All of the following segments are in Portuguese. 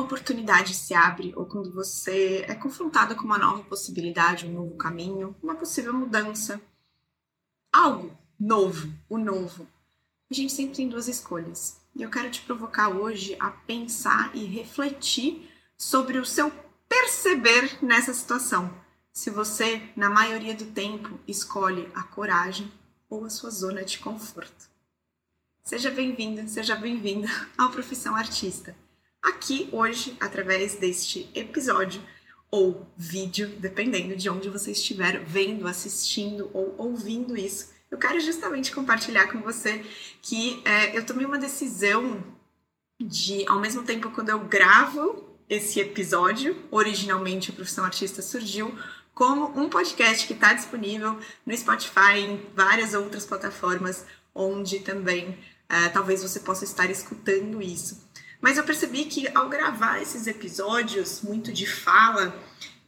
uma oportunidade se abre ou quando você é confrontado com uma nova possibilidade, um novo caminho, uma possível mudança, algo novo, o novo, a gente sempre tem duas escolhas. E eu quero te provocar hoje a pensar e refletir sobre o seu perceber nessa situação. Se você, na maioria do tempo, escolhe a coragem ou a sua zona de conforto. Seja bem-vindo, seja bem-vinda ao Profissão Artista. Aqui hoje, através deste episódio ou vídeo, dependendo de onde você estiver vendo, assistindo ou ouvindo isso, eu quero justamente compartilhar com você que é, eu tomei uma decisão de, ao mesmo tempo, quando eu gravo esse episódio, originalmente a Profissão Artista surgiu como um podcast que está disponível no Spotify e em várias outras plataformas onde também é, talvez você possa estar escutando isso. Mas eu percebi que ao gravar esses episódios muito de fala,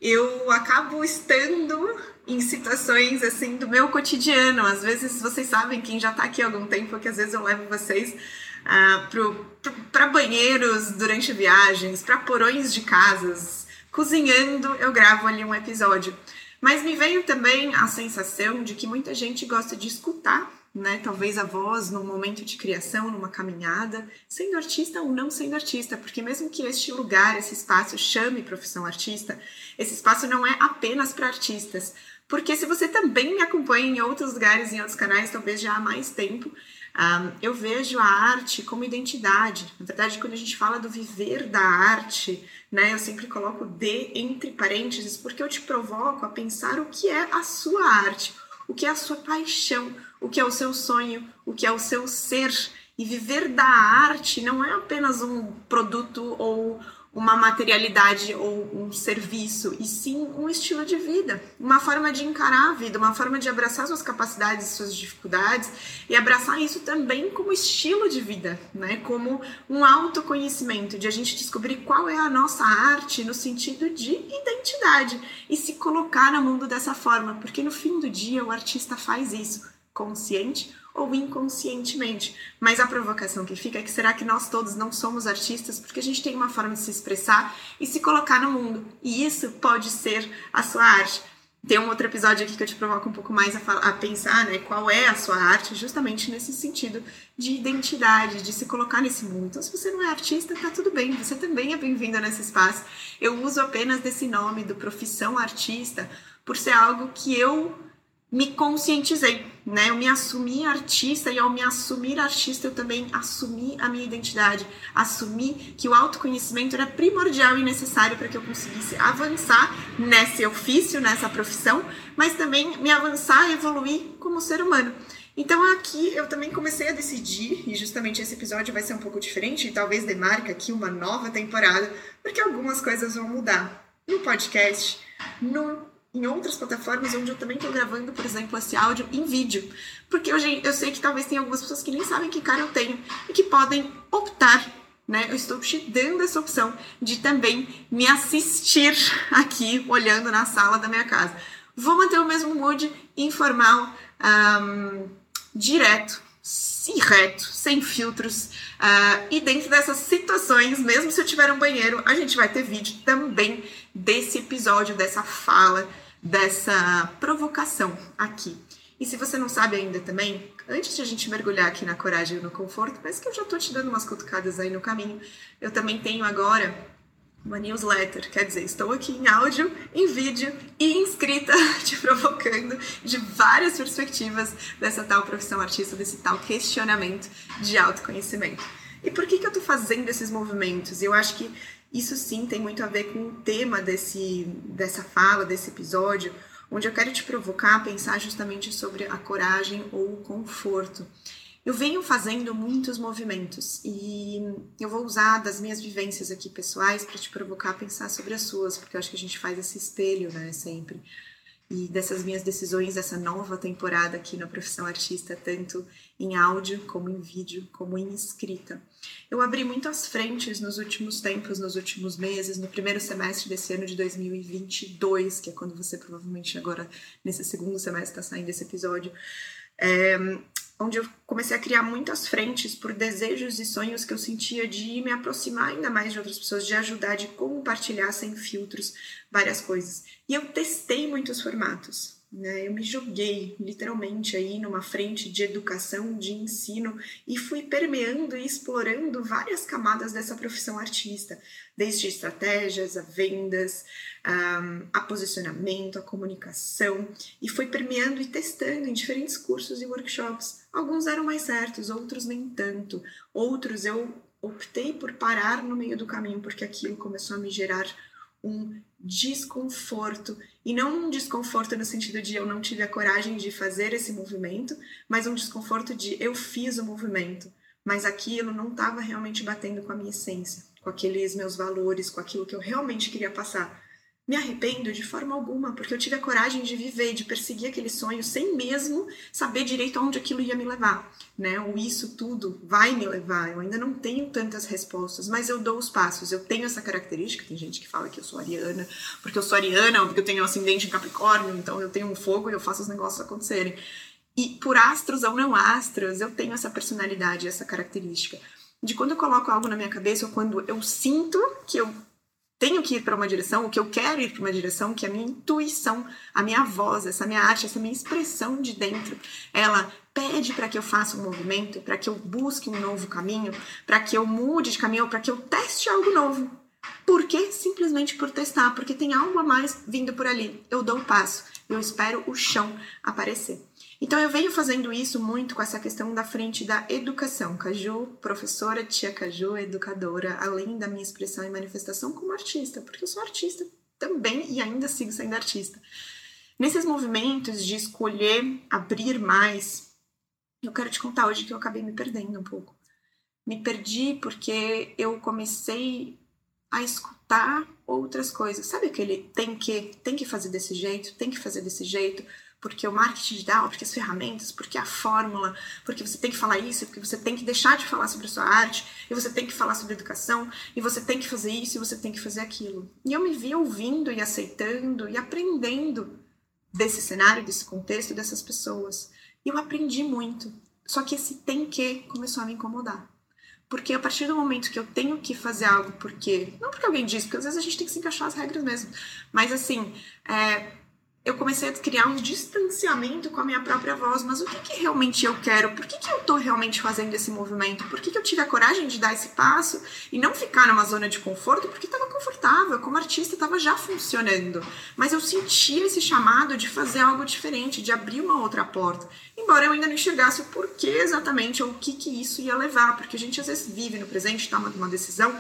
eu acabo estando em situações assim do meu cotidiano. Às vezes vocês sabem, quem já está aqui há algum tempo, que às vezes eu levo vocês uh, para banheiros durante viagens, para porões de casas, cozinhando, eu gravo ali um episódio. Mas me veio também a sensação de que muita gente gosta de escutar né? Talvez a voz num momento de criação, numa caminhada, sendo artista ou não sendo artista, porque mesmo que este lugar, esse espaço chame profissão artista, esse espaço não é apenas para artistas. Porque se você também me acompanha em outros lugares, em outros canais, talvez já há mais tempo, um, eu vejo a arte como identidade. Na verdade, quando a gente fala do viver da arte, né, eu sempre coloco D entre parênteses, porque eu te provoco a pensar o que é a sua arte, o que é a sua paixão, o que é o seu sonho, o que é o seu ser. E viver da arte não é apenas um produto ou uma materialidade ou um serviço, e sim um estilo de vida, uma forma de encarar a vida, uma forma de abraçar suas capacidades suas dificuldades e abraçar isso também como estilo de vida, né? Como um autoconhecimento, de a gente descobrir qual é a nossa arte no sentido de identidade e se colocar no mundo dessa forma, porque no fim do dia o artista faz isso, consciente ou inconscientemente. Mas a provocação que fica é que será que nós todos não somos artistas porque a gente tem uma forma de se expressar e se colocar no mundo. E isso pode ser a sua arte. Tem um outro episódio aqui que eu te provoco um pouco mais a, a, pensar, né, qual é a sua arte, justamente nesse sentido de identidade, de se colocar nesse mundo. Então, se você não é artista, tá tudo bem, você também é bem-vinda nesse espaço. Eu uso apenas desse nome do profissão artista por ser algo que eu me conscientizei, né? Eu me assumi artista e ao me assumir artista eu também assumi a minha identidade, assumi que o autoconhecimento era primordial e necessário para que eu conseguisse avançar nesse ofício, nessa profissão, mas também me avançar evoluir como ser humano. Então aqui eu também comecei a decidir, e justamente esse episódio vai ser um pouco diferente, e talvez demarque aqui uma nova temporada, porque algumas coisas vão mudar no podcast, no em outras plataformas onde eu também estou gravando, por exemplo, esse áudio em vídeo. Porque eu, eu sei que talvez tenha algumas pessoas que nem sabem que cara eu tenho e que podem optar, né? Eu estou te dando essa opção de também me assistir aqui, olhando na sala da minha casa. Vou manter o mesmo mood informal, um, direto, e reto, sem filtros. Uh, e dentro dessas situações, mesmo se eu tiver um banheiro, a gente vai ter vídeo também desse episódio, dessa fala dessa provocação aqui. E se você não sabe ainda também, antes de a gente mergulhar aqui na coragem e no conforto, parece que eu já tô te dando umas cutucadas aí no caminho, eu também tenho agora uma newsletter, quer dizer, estou aqui em áudio, em vídeo e inscrita, te provocando de várias perspectivas dessa tal profissão artista, desse tal questionamento de autoconhecimento. E por que, que eu estou fazendo esses movimentos? Eu acho que isso sim tem muito a ver com o tema desse, dessa fala, desse episódio, onde eu quero te provocar a pensar justamente sobre a coragem ou o conforto. Eu venho fazendo muitos movimentos e eu vou usar das minhas vivências aqui pessoais para te provocar a pensar sobre as suas, porque eu acho que a gente faz esse espelho, né, sempre e dessas minhas decisões dessa nova temporada aqui na profissão artista, tanto em áudio como em vídeo, como em escrita. Eu abri muitas frentes nos últimos tempos, nos últimos meses, no primeiro semestre desse ano de 2022, que é quando você provavelmente agora, nesse segundo semestre, está saindo esse episódio. É, onde eu comecei a criar muitas frentes por desejos e sonhos que eu sentia de me aproximar ainda mais de outras pessoas, de ajudar, de compartilhar sem filtros várias coisas. E eu testei muitos formatos. Né? Eu me joguei literalmente aí numa frente de educação, de ensino e fui permeando e explorando várias camadas dessa profissão artista, desde estratégias, a vendas, a posicionamento, a comunicação, e fui permeando e testando em diferentes cursos e workshops. Alguns eram mais certos, outros nem tanto, outros eu optei por parar no meio do caminho porque aquilo começou a me gerar um desconforto. E não um desconforto no sentido de eu não tive a coragem de fazer esse movimento, mas um desconforto de eu fiz o movimento, mas aquilo não estava realmente batendo com a minha essência, com aqueles meus valores, com aquilo que eu realmente queria passar. Me arrependo de forma alguma, porque eu tive a coragem de viver, de perseguir aquele sonho sem mesmo saber direito aonde aquilo ia me levar, né? Ou isso tudo vai me levar. Eu ainda não tenho tantas respostas, mas eu dou os passos. Eu tenho essa característica. Tem gente que fala que eu sou ariana, porque eu sou ariana, porque eu tenho um ascendente em Capricórnio, então eu tenho um fogo e eu faço os negócios acontecerem. E por astros ou não astros, eu tenho essa personalidade, essa característica de quando eu coloco algo na minha cabeça ou quando eu sinto que eu tenho que ir para uma direção, o que eu quero ir para uma direção, que é a minha intuição, a minha voz, essa minha arte, essa minha expressão de dentro, ela pede para que eu faça um movimento, para que eu busque um novo caminho, para que eu mude de caminho, para que eu teste algo novo. Por quê? Simplesmente por testar, porque tem algo a mais vindo por ali. Eu dou o um passo, eu espero o chão aparecer. Então eu venho fazendo isso muito com essa questão da frente da educação. Caju, professora, tia Caju, educadora, além da minha expressão e manifestação como artista, porque eu sou artista também e ainda sigo sendo artista. Nesses movimentos de escolher abrir mais, eu quero te contar hoje que eu acabei me perdendo um pouco. Me perdi porque eu comecei a escutar outras coisas. Sabe aquele tem que, tem que fazer desse jeito, tem que fazer desse jeito, porque o marketing digital, porque as ferramentas, porque a fórmula, porque você tem que falar isso, porque você tem que deixar de falar sobre a sua arte, e você tem que falar sobre educação, e você tem que fazer isso, e você tem que fazer aquilo. E eu me vi ouvindo e aceitando e aprendendo desse cenário, desse contexto, dessas pessoas. E eu aprendi muito. Só que esse tem que começou a me incomodar. Porque a partir do momento que eu tenho que fazer algo porque. Não porque alguém diz, porque às vezes a gente tem que se encaixar as regras mesmo. Mas assim, é, eu comecei a criar um distanciamento com a minha própria voz. Mas o que, que realmente eu quero? Por que, que eu estou realmente fazendo esse movimento? Por que, que eu tive a coragem de dar esse passo e não ficar numa zona de conforto? Porque estava confortável, como artista estava já funcionando. Mas eu sentia esse chamado de fazer algo diferente, de abrir uma outra porta. Embora eu ainda não enxergasse o porquê exatamente ou o que, que isso ia levar. Porque a gente às vezes vive no presente, toma uma decisão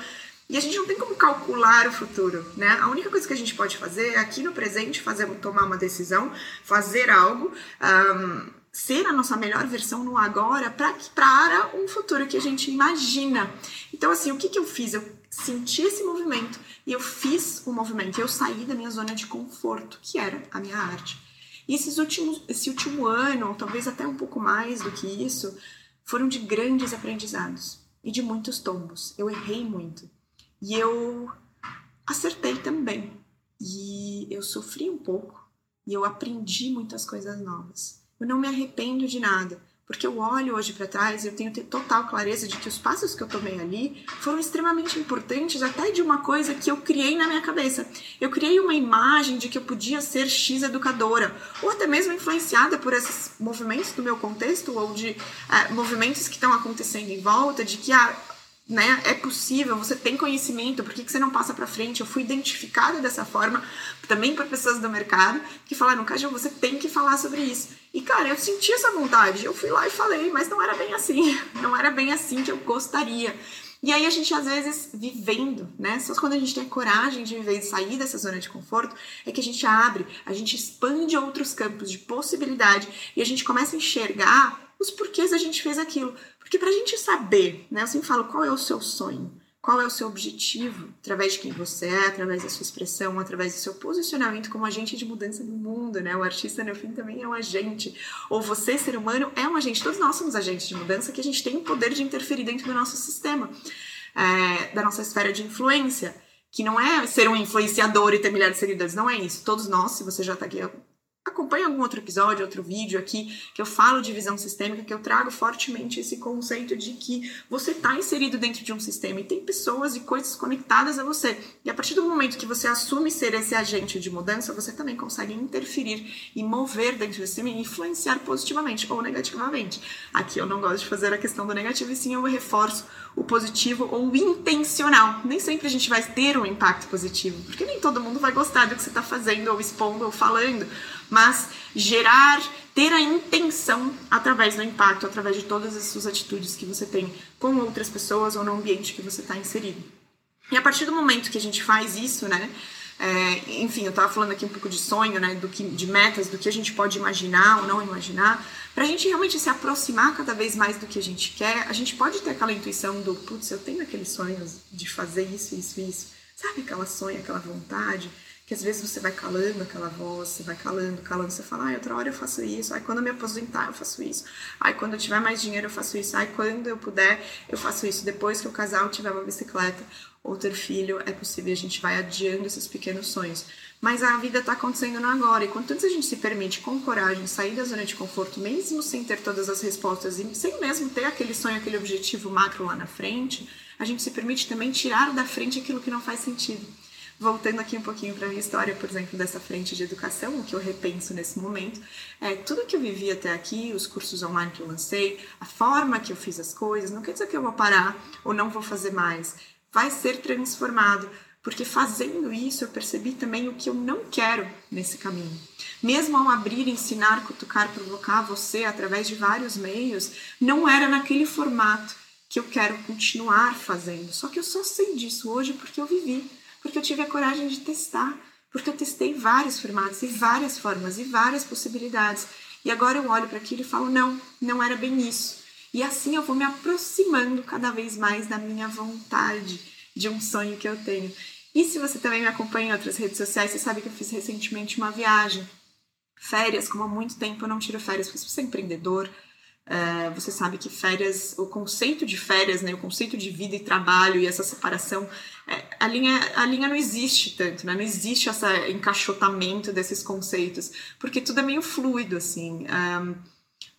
e a gente não tem como calcular o futuro, né? A única coisa que a gente pode fazer é aqui no presente fazer tomar uma decisão, fazer algo, um, ser a nossa melhor versão no agora para um futuro que a gente imagina. Então, assim, o que, que eu fiz? Eu senti esse movimento e eu fiz o movimento. Eu saí da minha zona de conforto, que era a minha arte. E esses últimos, esse último ano, ou talvez até um pouco mais do que isso, foram de grandes aprendizados e de muitos tombos. Eu errei muito. E eu acertei também. E eu sofri um pouco e eu aprendi muitas coisas novas. Eu não me arrependo de nada, porque eu olho hoje para trás e eu tenho total clareza de que os passos que eu tomei ali foram extremamente importantes, até de uma coisa que eu criei na minha cabeça. Eu criei uma imagem de que eu podia ser X educadora, ou até mesmo influenciada por esses movimentos do meu contexto, ou de é, movimentos que estão acontecendo em volta, de que a, né? É possível, você tem conhecimento, por que, que você não passa para frente? Eu fui identificada dessa forma também por pessoas do mercado que falaram, Caju, você tem que falar sobre isso. E cara, eu senti essa vontade, eu fui lá e falei, mas não era bem assim, não era bem assim que eu gostaria. E aí a gente às vezes vivendo, né? Só quando a gente tem a coragem de viver e sair dessa zona de conforto é que a gente abre, a gente expande outros campos de possibilidade e a gente começa a enxergar os porquês a gente fez aquilo. Porque para a gente saber, né, eu sempre falo qual é o seu sonho, qual é o seu objetivo, através de quem você é, através da sua expressão, através do seu posicionamento como agente de mudança no mundo, né? O artista, no fim, também é um agente. Ou você, ser humano, é um agente. Todos nós somos agentes de mudança que a gente tem o poder de interferir dentro do nosso sistema, é, da nossa esfera de influência. Que não é ser um influenciador e ter milhares de seguidores, não é isso. Todos nós, se você já está aqui acompanha algum outro episódio, outro vídeo aqui, que eu falo de visão sistêmica, que eu trago fortemente esse conceito de que você está inserido dentro de um sistema e tem pessoas e coisas conectadas a você. E a partir do momento que você assume ser esse agente de mudança, você também consegue interferir e mover dentro do sistema e influenciar positivamente ou negativamente. Aqui eu não gosto de fazer a questão do negativo, e sim eu reforço o positivo ou o intencional. Nem sempre a gente vai ter um impacto positivo, porque nem todo mundo vai gostar do que você está fazendo, ou expondo, ou falando, mas gerar, ter a intenção através do impacto, através de todas as suas atitudes que você tem com outras pessoas ou no ambiente que você está inserido. E a partir do momento que a gente faz isso, né? É, enfim, eu estava falando aqui um pouco de sonho, né, do que, de metas, do que a gente pode imaginar ou não imaginar. Para a gente realmente se aproximar cada vez mais do que a gente quer, a gente pode ter aquela intuição do, putz, eu tenho aqueles sonhos de fazer isso, isso, isso. Sabe aquela sonho, aquela vontade? Que às vezes você vai calando aquela voz, você vai calando, calando, você fala, ai, outra hora eu faço isso, ai, quando eu me aposentar eu faço isso, ai, quando eu tiver mais dinheiro eu faço isso, ai, quando eu puder eu faço isso, depois que o casal tiver uma bicicleta ou ter filho, é possível, a gente vai adiando esses pequenos sonhos. Mas a vida está acontecendo no agora. E quanto antes a gente se permite, com coragem, sair da zona de conforto, mesmo sem ter todas as respostas e sem mesmo ter aquele sonho, aquele objetivo macro lá na frente, a gente se permite também tirar da frente aquilo que não faz sentido. Voltando aqui um pouquinho para a minha história, por exemplo, dessa frente de educação, o que eu repenso nesse momento, é tudo que eu vivi até aqui, os cursos online que eu lancei, a forma que eu fiz as coisas, não quer dizer que eu vou parar ou não vou fazer mais. Vai ser transformado porque fazendo isso eu percebi também o que eu não quero nesse caminho. Mesmo ao abrir, ensinar, cutucar, provocar você através de vários meios, não era naquele formato que eu quero continuar fazendo. Só que eu só sei disso hoje porque eu vivi, porque eu tive a coragem de testar, porque eu testei vários formatos e várias formas e várias possibilidades. E agora eu olho para aquilo e falo: não, não era bem isso. E assim eu vou me aproximando cada vez mais da minha vontade, de um sonho que eu tenho. E se você também me acompanha em outras redes sociais, você sabe que eu fiz recentemente uma viagem. Férias, como há muito tempo eu não tiro férias, porque é empreendedor, é, você sabe que férias, o conceito de férias, né, o conceito de vida e trabalho e essa separação, é, a, linha, a linha não existe tanto, né? não existe esse encaixotamento desses conceitos, porque tudo é meio fluido, assim.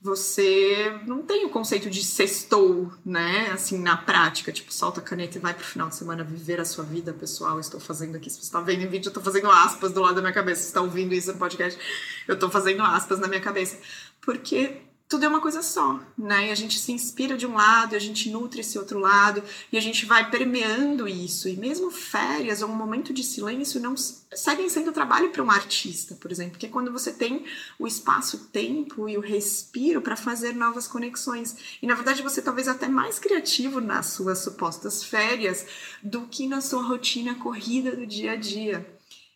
Você não tem o conceito de sextou, né? Assim, na prática, tipo, solta a caneta e vai pro final de semana viver a sua vida pessoal. Estou fazendo aqui, se você está vendo em vídeo, eu estou fazendo aspas do lado da minha cabeça. Se está ouvindo isso no podcast, eu estou fazendo aspas na minha cabeça. Porque tudo é uma coisa só, né? E a gente se inspira de um lado, a gente nutre esse outro lado, e a gente vai permeando isso. E mesmo férias ou um momento de silêncio não seguem sendo trabalho para um artista, por exemplo, porque é quando você tem o espaço, o tempo e o respiro para fazer novas conexões. E na verdade você talvez até mais criativo nas suas supostas férias do que na sua rotina corrida do dia a dia.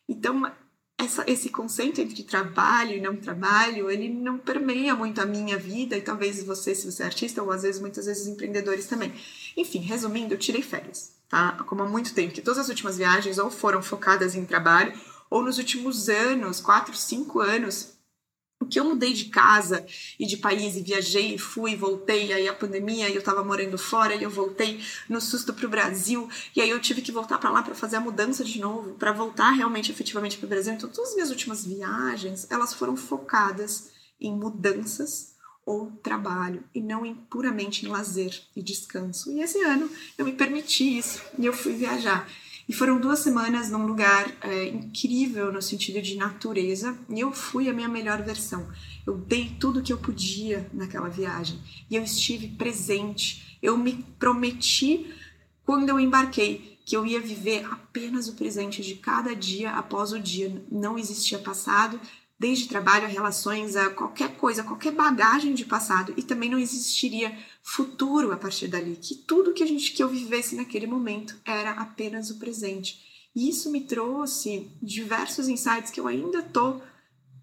Então, essa, esse conceito entre trabalho e não trabalho, ele não permeia muito a minha vida e talvez você, se você é artista, ou às vezes, muitas vezes, empreendedores também. Enfim, resumindo, eu tirei férias, tá? Como há muito tempo, que todas as últimas viagens ou foram focadas em trabalho, ou nos últimos anos, quatro, cinco anos, que eu mudei de casa e de país e viajei e fui voltei, aí a pandemia e eu tava morando fora e eu voltei no susto pro Brasil e aí eu tive que voltar para lá para fazer a mudança de novo, para voltar realmente efetivamente pro Brasil. Então todas as minhas últimas viagens, elas foram focadas em mudanças ou trabalho e não em, puramente em lazer e descanso. E esse ano eu me permiti isso e eu fui viajar. E foram duas semanas num lugar é, incrível no sentido de natureza, e eu fui a minha melhor versão. Eu dei tudo que eu podia naquela viagem, e eu estive presente. Eu me prometi quando eu embarquei que eu ia viver apenas o presente de cada dia após o dia. Não existia passado, desde trabalho a relações, a qualquer coisa, qualquer bagagem de passado, e também não existiria futuro a partir dali, que tudo que a gente que eu vivesse naquele momento era apenas o presente. E isso me trouxe diversos insights que eu ainda tô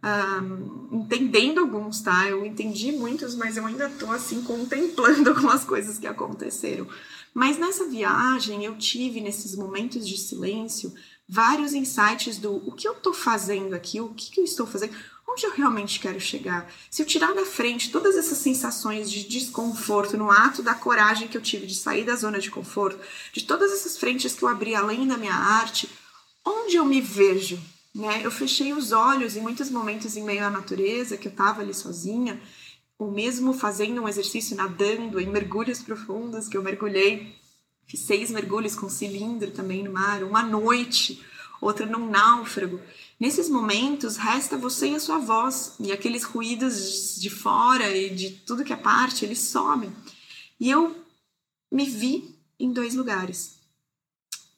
um, entendendo alguns, tá? Eu entendi muitos, mas eu ainda tô assim contemplando algumas coisas que aconteceram. Mas nessa viagem eu tive nesses momentos de silêncio vários insights do o que eu estou fazendo aqui, o que, que eu estou fazendo, onde eu realmente quero chegar. Se eu tirar da frente todas essas sensações de desconforto no ato da coragem que eu tive de sair da zona de conforto, de todas essas frentes que eu abri além da minha arte, onde eu me vejo Né? Eu fechei os olhos em muitos momentos em meio à natureza, que eu estava ali sozinha, ou mesmo fazendo um exercício nadando em mergulhos profundos, que eu mergulhei, fiz seis mergulhos com cilindro também no mar, uma noite, outra num náufrago. Nesses momentos, resta você e a sua voz, e aqueles ruídos de fora e de tudo que é parte, eles somem. E eu me vi em dois lugares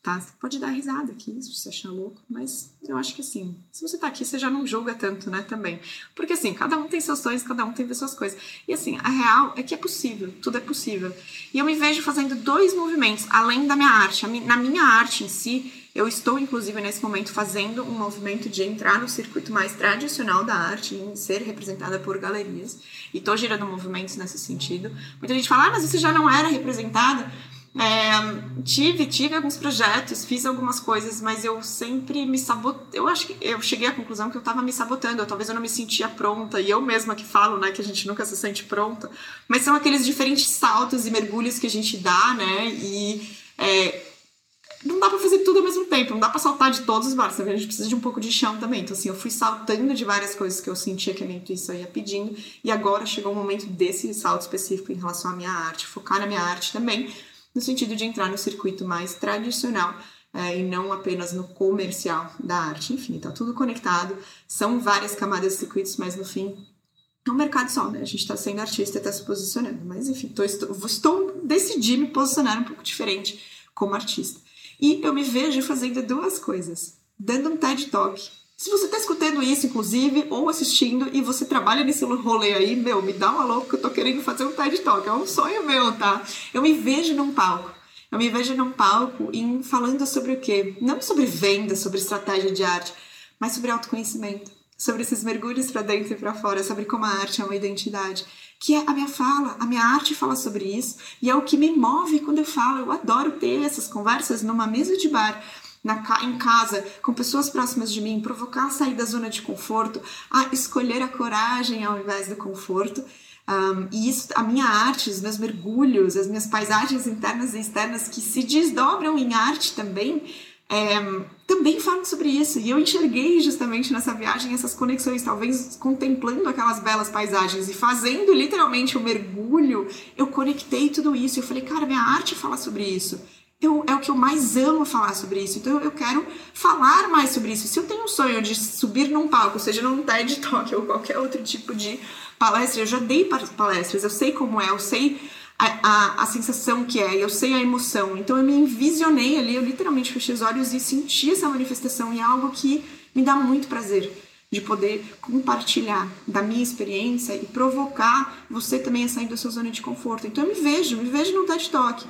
tá? Você pode dar risada aqui, se você achar louco, mas eu acho que assim, se você tá aqui, você já não julga tanto, né, também. Porque assim, cada um tem seus sonhos, cada um tem suas coisas. E assim, a real é que é possível, tudo é possível. E eu me vejo fazendo dois movimentos, além da minha arte. Na minha arte em si, eu estou, inclusive, nesse momento, fazendo um movimento de entrar no circuito mais tradicional da arte, em ser representada por galerias. E estou girando movimentos nesse sentido. Muita gente fala, ah, mas você já não era representada. É, tive, tive alguns projetos, fiz algumas coisas, mas eu sempre me sabotei. Eu acho que eu cheguei à conclusão que eu estava me sabotando, eu, talvez eu não me sentia pronta, e eu mesma que falo, né, que a gente nunca se sente pronta, mas são aqueles diferentes saltos e mergulhos que a gente dá, né, e é, não dá para fazer tudo ao mesmo tempo, não dá para saltar de todos os barcos, a gente precisa de um pouco de chão também. Então, assim, eu fui saltando de várias coisas que eu sentia que a minha intuição ia pedindo, e agora chegou o momento desse salto específico em relação à minha arte, focar na minha arte também no sentido de entrar no circuito mais tradicional é, e não apenas no comercial da arte. Enfim, está tudo conectado, são várias camadas de circuitos, mas no fim é um mercado só, né? A gente está sendo artista e está se posicionando. Mas enfim, tô, estou, estou decidi me posicionar um pouco diferente como artista. E eu me vejo fazendo duas coisas: dando um TED Talk se você está escutando isso, inclusive, ou assistindo, e você trabalha nesse rolê aí, meu, me dá uma louca que eu tô querendo fazer um TED Talk. É um sonho meu, tá? Eu me vejo num palco. Eu me vejo num palco em falando sobre o quê? Não sobre venda, sobre estratégia de arte, mas sobre autoconhecimento, sobre esses mergulhos para dentro e para fora, sobre como a arte é uma identidade. Que é a minha fala, a minha arte fala sobre isso, e é o que me move quando eu falo. Eu adoro ter essas conversas numa mesa de bar na, em casa, com pessoas próximas de mim, provocar a sair da zona de conforto, a escolher a coragem ao invés do conforto. Um, e isso, a minha arte, os meus mergulhos, as minhas paisagens internas e externas que se desdobram em arte também, é, também falam sobre isso. E eu enxerguei justamente nessa viagem essas conexões, talvez contemplando aquelas belas paisagens e fazendo literalmente o um mergulho, eu conectei tudo isso. Eu falei, cara, minha arte fala sobre isso eu, é o que eu mais amo falar sobre isso. Então eu quero falar mais sobre isso. Se eu tenho um sonho de subir num palco, seja num TED Talk ou qualquer outro tipo de palestra, eu já dei palestras, eu sei como é, eu sei a, a, a sensação que é, eu sei a emoção. Então eu me envisionei ali, eu literalmente fechei os olhos e senti essa manifestação e é algo que me dá muito prazer de poder compartilhar da minha experiência e provocar você também a sair da sua zona de conforto. Então eu me vejo, me vejo no TED Talk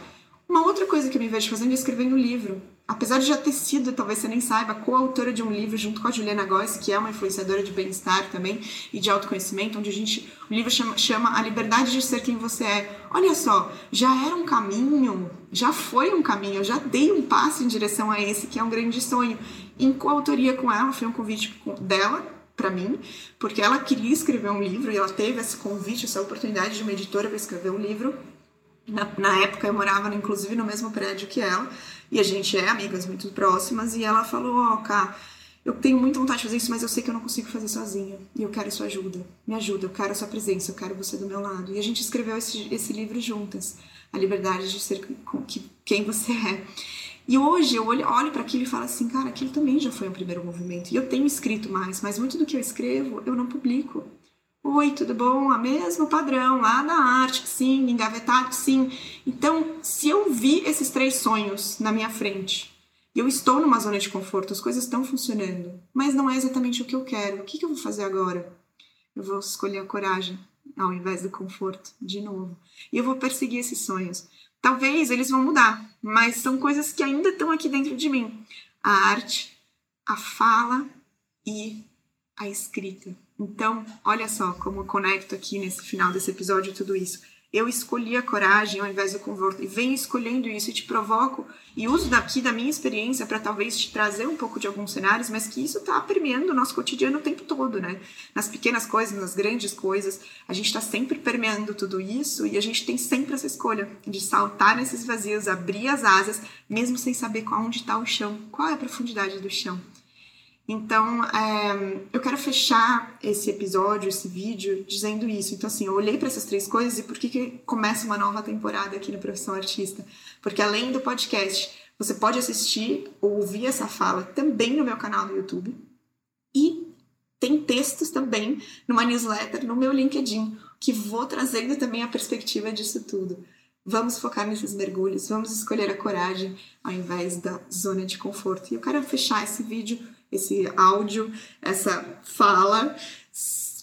uma outra coisa que eu me vejo fazendo é escrevendo um livro. Apesar de já ter sido, talvez você nem saiba, coautora de um livro junto com a Juliana Góes, que é uma influenciadora de bem-estar também e de autoconhecimento, onde a gente. O livro chama, chama A Liberdade de Ser Quem Você É. Olha só, já era um caminho, já foi um caminho, eu já dei um passo em direção a esse, que é um grande sonho. Em coautoria com ela, foi um convite dela para mim, porque ela queria escrever um livro e ela teve esse convite, essa oportunidade de uma editora para escrever um livro na, na, época eu morava inclusive no mesmo prédio que ela e a gente é amigas muito próximas e ela falou, ó, oh, cá, eu tenho muita vontade de fazer isso, mas eu sei que eu não consigo fazer sozinha e eu quero sua ajuda. Me ajuda, eu quero sua presença, eu quero você do meu lado. E a gente escreveu esse, esse livro juntas, A Liberdade de Ser Quem Você É. E hoje eu olho, olho para aquilo e falo assim, cara, aquilo também já foi um primeiro movimento. E eu tenho escrito mais, mas muito do que eu escrevo eu não publico. Oi, tudo bom? A mesmo padrão lá na arte, sim, engavetado, sim. Então, se eu vi esses três sonhos na minha frente, eu estou numa zona de conforto, as coisas estão funcionando, mas não é exatamente o que eu quero. O que, que eu vou fazer agora? Eu vou escolher a coragem ao invés do conforto, de novo. E eu vou perseguir esses sonhos. Talvez eles vão mudar, mas são coisas que ainda estão aqui dentro de mim. A arte, a fala e a escrita. Então, olha só como eu conecto aqui nesse final desse episódio tudo isso. Eu escolhi a coragem ao invés do conforto e venho escolhendo isso e te provoco e uso daqui da minha experiência para talvez te trazer um pouco de alguns cenários, mas que isso está permeando o nosso cotidiano o tempo todo, né? Nas pequenas coisas, nas grandes coisas, a gente está sempre permeando tudo isso e a gente tem sempre essa escolha de saltar nesses vazios, abrir as asas, mesmo sem saber onde está o chão, qual é a profundidade do chão. Então, é, eu quero fechar esse episódio, esse vídeo, dizendo isso. Então, assim, eu olhei para essas três coisas e por que, que começa uma nova temporada aqui no Profissão Artista? Porque além do podcast, você pode assistir ou ouvir essa fala também no meu canal do YouTube. E tem textos também numa newsletter no meu LinkedIn, que vou trazendo também a perspectiva disso tudo. Vamos focar nesses mergulhos, vamos escolher a coragem ao invés da zona de conforto. E eu quero fechar esse vídeo esse áudio, essa fala,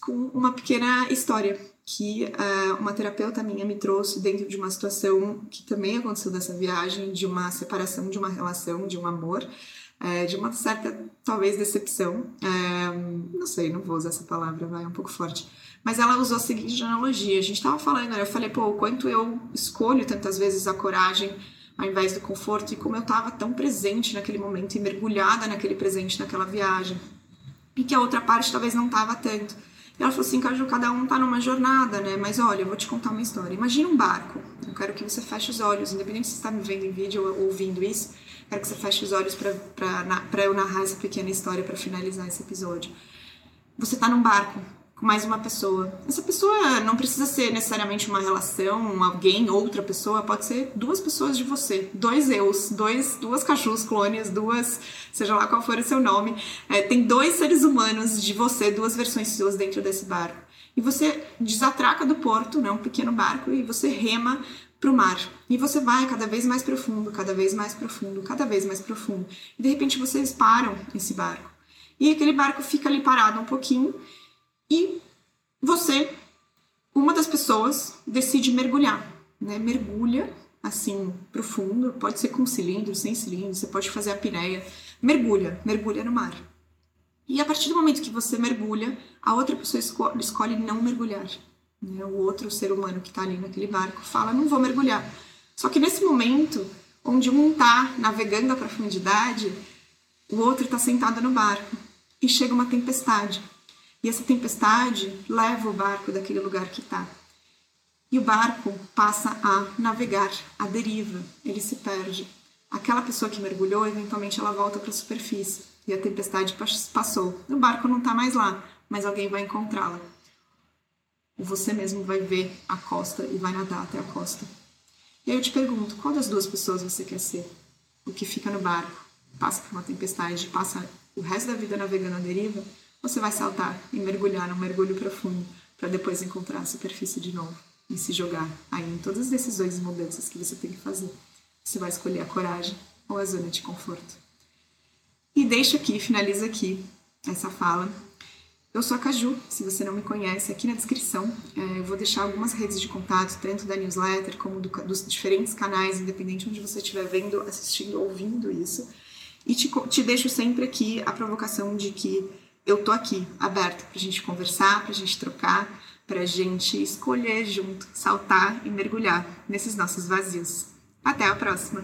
com uma pequena história que uh, uma terapeuta minha me trouxe dentro de uma situação que também aconteceu dessa viagem, de uma separação, de uma relação, de um amor, uh, de uma certa, talvez, decepção. Uh, não sei, não vou usar essa palavra, vai, é um pouco forte. Mas ela usou a seguinte analogia: a gente estava falando, né, eu falei, pô, o quanto eu escolho tantas vezes a coragem ao invés do conforto, e como eu estava tão presente naquele momento e mergulhada naquele presente, naquela viagem, e que a outra parte talvez não estava tanto. E ela falou assim, Caju, cada um tá numa jornada, né? Mas olha, eu vou te contar uma história. Imagina um barco. Eu quero que você feche os olhos, independente se está me vendo em vídeo ou ouvindo isso, quero que você feche os olhos para eu narrar essa pequena história para finalizar esse episódio. Você está num barco, com mais uma pessoa. Essa pessoa não precisa ser necessariamente uma relação, alguém, outra pessoa, pode ser duas pessoas de você, dois eus, dois, duas cachorros clones, duas, seja lá qual for o seu nome. É, tem dois seres humanos de você, duas versões suas dentro desse barco. E você desatraca do porto, né, um pequeno barco, e você rema para o mar. E você vai cada vez mais profundo, cada vez mais profundo, cada vez mais profundo. E de repente vocês param esse barco. E aquele barco fica ali parado um pouquinho e você, uma das pessoas, decide mergulhar, né? Mergulha assim profundo, pode ser com cilindro, sem cilindro, você pode fazer a pireia, mergulha, mergulha no mar. E a partir do momento que você mergulha, a outra pessoa escolhe, escolhe não mergulhar. Né? O outro ser humano que está ali naquele barco fala, não vou mergulhar. Só que nesse momento, onde um está navegando a profundidade, o outro está sentado no barco e chega uma tempestade. E essa tempestade leva o barco daquele lugar que está. E o barco passa a navegar à deriva, ele se perde. Aquela pessoa que mergulhou, eventualmente ela volta para a superfície e a tempestade passou. O barco não está mais lá, mas alguém vai encontrá-la. Você mesmo vai ver a costa e vai nadar até a costa. E aí eu te pergunto, qual das duas pessoas você quer ser? O que fica no barco, passa por uma tempestade, passa o resto da vida navegando à deriva? Você vai saltar e mergulhar num mergulho profundo para depois encontrar a superfície de novo e se jogar aí em todas as decisões e mudanças que você tem que fazer. Você vai escolher a coragem ou a zona de conforto. E deixo aqui, finalizo aqui essa fala. Eu sou a Caju, se você não me conhece, aqui na descrição é, eu vou deixar algumas redes de contato, tanto da newsletter como do, dos diferentes canais, independente onde você estiver vendo, assistindo, ouvindo isso. E te, te deixo sempre aqui a provocação de que eu tô aqui, aberta pra gente conversar, pra gente trocar, pra gente escolher junto, saltar e mergulhar nesses nossos vazios. Até a próxima!